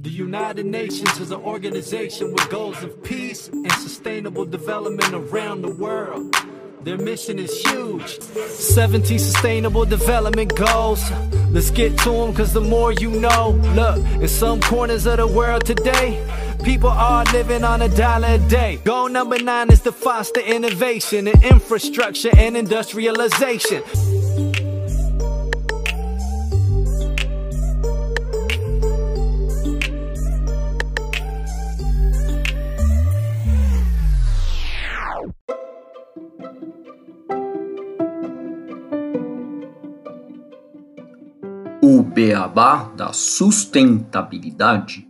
The United Nations is an organization with goals of peace and sustainable development around the world. Their mission is huge. 17 sustainable development goals. Let's get to them cause the more you know. Look, in some corners of the world today, people are living on a dollar a day. Goal number nine is to foster innovation in infrastructure and industrialization. O beabá da sustentabilidade.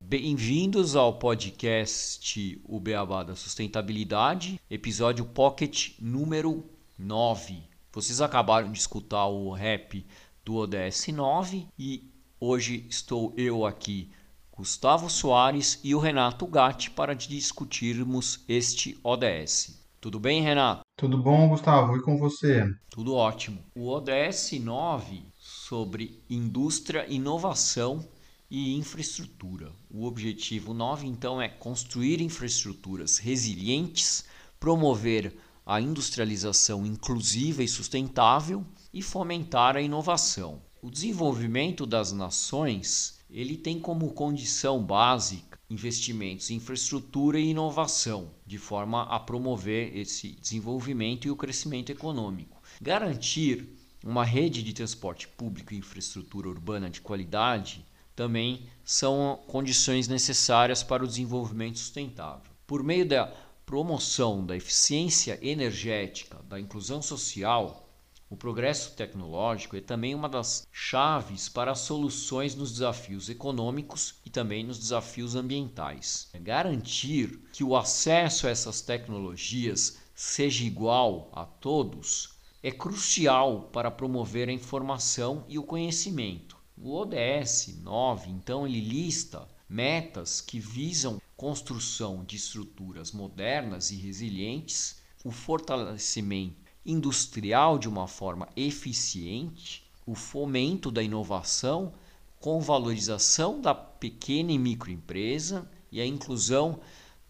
Bem-vindos ao podcast O Beabá da Sustentabilidade, episódio Pocket número 9. Vocês acabaram de escutar o rap do ODS 9 e hoje estou eu aqui, Gustavo Soares e o Renato Gatti para discutirmos este ODS. Tudo bem, Renato? Tudo bom, Gustavo? E com você? Tudo ótimo. O ODS 9 sobre indústria, inovação e infraestrutura. O objetivo 9 então é construir infraestruturas resilientes, promover a industrialização inclusiva e sustentável e fomentar a inovação. O desenvolvimento das nações, ele tem como condição básica investimentos em infraestrutura e inovação, de forma a promover esse desenvolvimento e o crescimento econômico. Garantir uma rede de transporte público e infraestrutura urbana de qualidade também são condições necessárias para o desenvolvimento sustentável. Por meio da promoção da eficiência energética, da inclusão social, o progresso tecnológico é também uma das chaves para soluções nos desafios econômicos e também nos desafios ambientais. É garantir que o acesso a essas tecnologias seja igual a todos é crucial para promover a informação e o conhecimento. O ODS 9, então, ele lista metas que visam construção de estruturas modernas e resilientes, o fortalecimento industrial de uma forma eficiente, o fomento da inovação com valorização da pequena e microempresa e a inclusão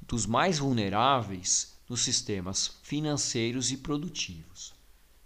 dos mais vulneráveis nos sistemas financeiros e produtivos.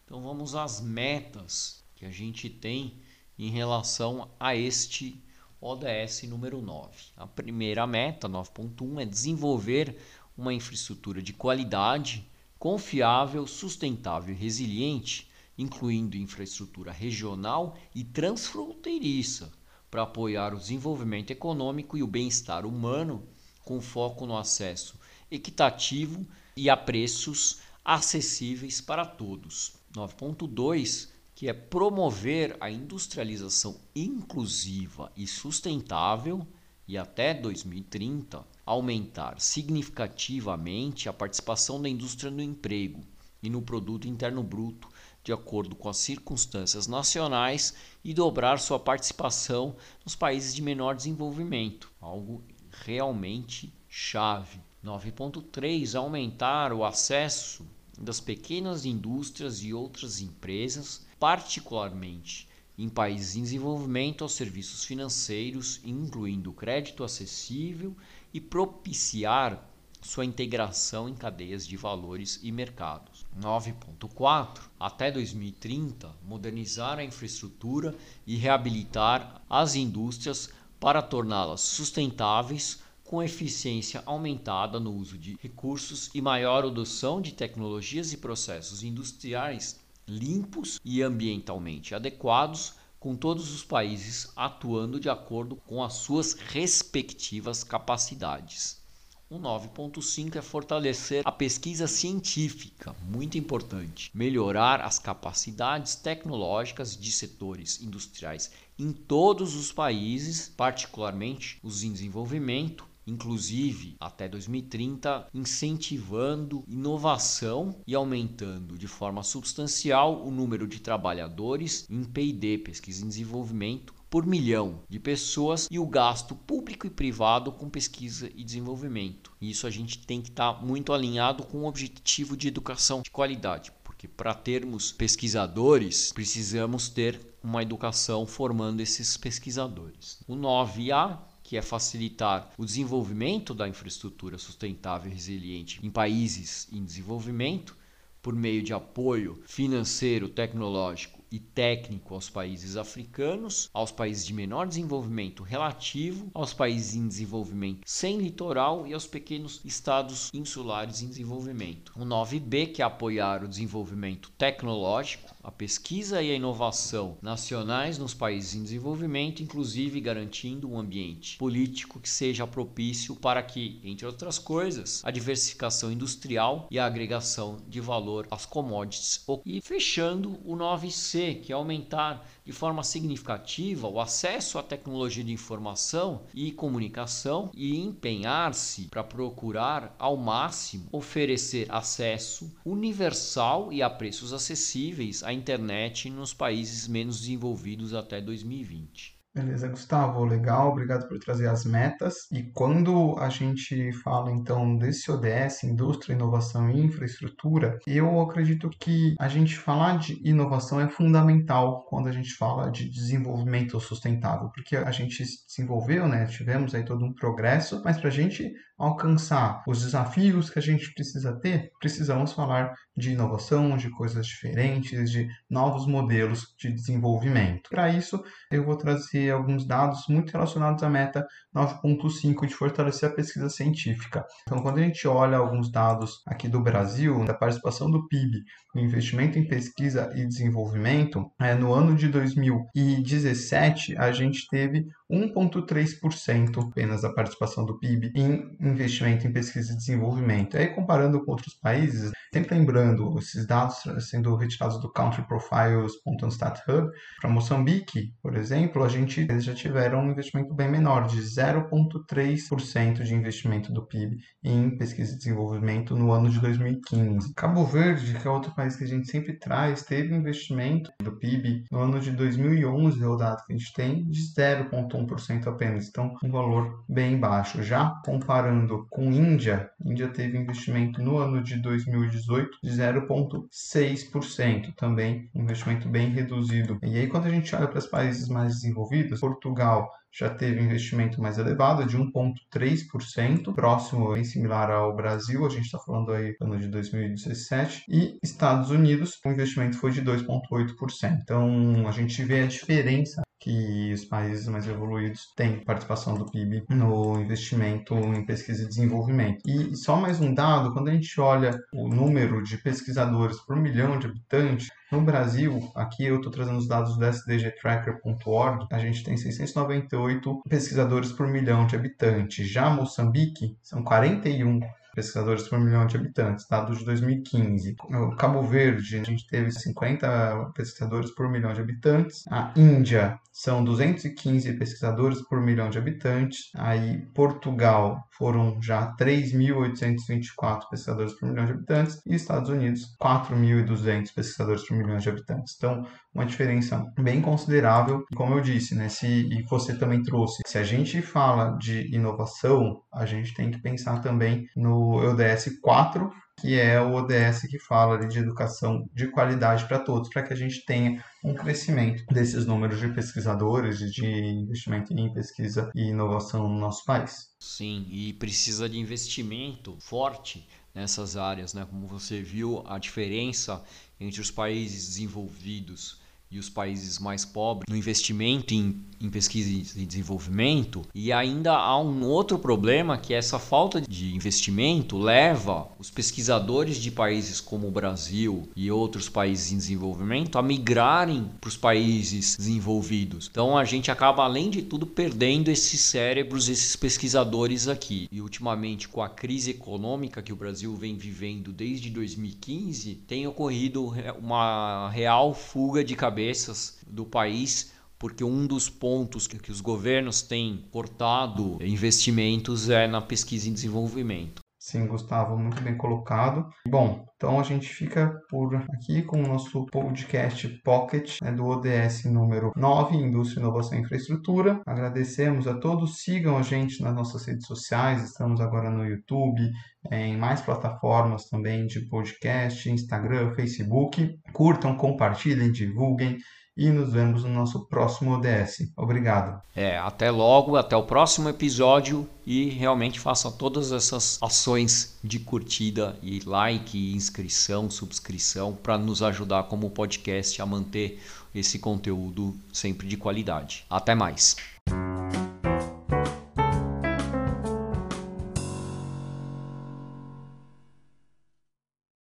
Então vamos às metas que a gente tem em relação a este ODS número 9. A primeira meta, 9.1, é desenvolver uma infraestrutura de qualidade, confiável, sustentável e resiliente, incluindo infraestrutura regional e transfronteiriça, para apoiar o desenvolvimento econômico e o bem-estar humano, com foco no acesso equitativo e a preços acessíveis para todos. 9.2 que é promover a industrialização inclusiva e sustentável e até 2030 aumentar significativamente a participação da indústria no emprego e no produto interno bruto de acordo com as circunstâncias nacionais e dobrar sua participação nos países de menor desenvolvimento, algo realmente chave. 9.3 aumentar o acesso das pequenas indústrias e outras empresas particularmente em países em desenvolvimento aos serviços financeiros, incluindo crédito acessível e propiciar sua integração em cadeias de valores e mercados. 9.4 Até 2030, modernizar a infraestrutura e reabilitar as indústrias para torná-las sustentáveis com eficiência aumentada no uso de recursos e maior adoção de tecnologias e processos industriais limpos e ambientalmente adequados, com todos os países atuando de acordo com as suas respectivas capacidades. O 9.5 é fortalecer a pesquisa científica, muito importante. Melhorar as capacidades tecnológicas de setores industriais em todos os países, particularmente os em desenvolvimento, inclusive até 2030, incentivando inovação e aumentando de forma substancial o número de trabalhadores em P&D, pesquisa e desenvolvimento, por milhão de pessoas e o gasto público e privado com pesquisa e desenvolvimento. Isso a gente tem que estar tá muito alinhado com o objetivo de educação de qualidade, porque para termos pesquisadores, precisamos ter uma educação formando esses pesquisadores. O 9A que é facilitar o desenvolvimento da infraestrutura sustentável e resiliente em países em desenvolvimento por meio de apoio financeiro, tecnológico e técnico aos países africanos, aos países de menor desenvolvimento relativo, aos países em desenvolvimento sem litoral e aos pequenos estados insulares em desenvolvimento. O 9B, que é apoiar o desenvolvimento tecnológico, a pesquisa e a inovação nacionais nos países em desenvolvimento, inclusive garantindo um ambiente político que seja propício para que, entre outras coisas, a diversificação industrial e a agregação de valor às commodities. E fechando o 9C, que é aumentar de forma significativa o acesso à tecnologia de informação e comunicação e empenhar-se para procurar ao máximo oferecer acesso universal e a preços acessíveis à internet nos países menos desenvolvidos até 2020. Beleza, Gustavo, legal, obrigado por trazer as metas. E quando a gente fala então desse ODS, indústria, inovação e infraestrutura, eu acredito que a gente falar de inovação é fundamental quando a gente fala de desenvolvimento sustentável, porque a gente se desenvolveu, né? Tivemos aí todo um progresso, mas para a gente alcançar os desafios que a gente precisa ter, precisamos falar de inovação, de coisas diferentes, de novos modelos de desenvolvimento. Para isso, eu vou trazer alguns dados muito relacionados à meta 9.5 de fortalecer a pesquisa científica. Então, quando a gente olha alguns dados aqui do Brasil, da participação do PIB no investimento em pesquisa e desenvolvimento, é, no ano de 2017, a gente teve 1,3% apenas da participação do PIB em investimento em pesquisa e desenvolvimento. Aí, comparando com outros países, sempre lembrando, esses dados sendo retirados do Country Profiles.stat Hub, para Moçambique, por exemplo, a gente, eles já tiveram um investimento bem menor, de 0,3% de investimento do PIB em pesquisa e desenvolvimento no ano de 2015. Cabo Verde, que é outro país que a gente sempre traz, teve investimento do PIB no ano de 2011, é o dado que a gente tem, de 0,1% apenas. Então, um valor bem baixo. Já comparando com Índia, Índia teve investimento no ano de 2018 de 0,6%, também um investimento bem reduzido. E aí, quando a gente olha para os países mais desenvolvidos, Portugal já teve investimento mais elevado, de 1,3%, próximo bem similar ao Brasil, a gente está falando aí ano de 2017, e Estados Unidos, o investimento foi de 2,8%. Então, a gente vê a diferença que os países mais evoluídos têm participação do PIB no investimento em pesquisa e desenvolvimento. E só mais um dado, quando a gente olha o número de pesquisadores por milhão de habitantes, no Brasil, aqui eu estou trazendo os dados do sdgtracker.org, a gente tem 698 pesquisadores por milhão de habitantes. Já Moçambique, são 41 pesquisadores por milhão de habitantes, dados de 2015. No Cabo Verde, a gente teve 50 pesquisadores por milhão de habitantes. A Índia são 215 pesquisadores por milhão de habitantes. Aí Portugal foram já 3.824 pesquisadores por milhão de habitantes e Estados Unidos 4.200 pesquisadores por milhão de habitantes. Então, uma diferença bem considerável. Como eu disse, né, se e você também trouxe, se a gente fala de inovação, a gente tem que pensar também no ODS 4, que é o ODS que fala de educação de qualidade para todos, para que a gente tenha um crescimento desses números de pesquisadores, de investimento em pesquisa e inovação no nosso país. Sim, e precisa de investimento forte nessas áreas, né? Como você viu, a diferença entre os países desenvolvidos e os países mais pobres no investimento em, em, pesquisa e desenvolvimento. E ainda há um outro problema que é essa falta de investimento leva os pesquisadores de países como o Brasil e outros países em desenvolvimento a migrarem para os países desenvolvidos. Então a gente acaba, além de tudo, perdendo esses cérebros, esses pesquisadores aqui. E ultimamente, com a crise econômica que o Brasil vem vivendo desde 2015, tem ocorrido uma real fuga de cabeça cabeças do país porque um dos pontos que, que os governos têm cortado investimentos é na pesquisa e desenvolvimento. Sim, Gustavo, muito bem colocado. Bom, então a gente fica por aqui com o nosso podcast Pocket né, do ODS número 9, Indústria, Inovação e Infraestrutura. Agradecemos a todos, sigam a gente nas nossas redes sociais, estamos agora no YouTube, em mais plataformas também de podcast, Instagram, Facebook. Curtam, compartilhem, divulguem e nos vemos no nosso próximo ODS. Obrigado. É, até logo, até o próximo episódio e realmente faça todas essas ações de curtida e like, inscrição, subscrição para nos ajudar como podcast a manter esse conteúdo sempre de qualidade. Até mais.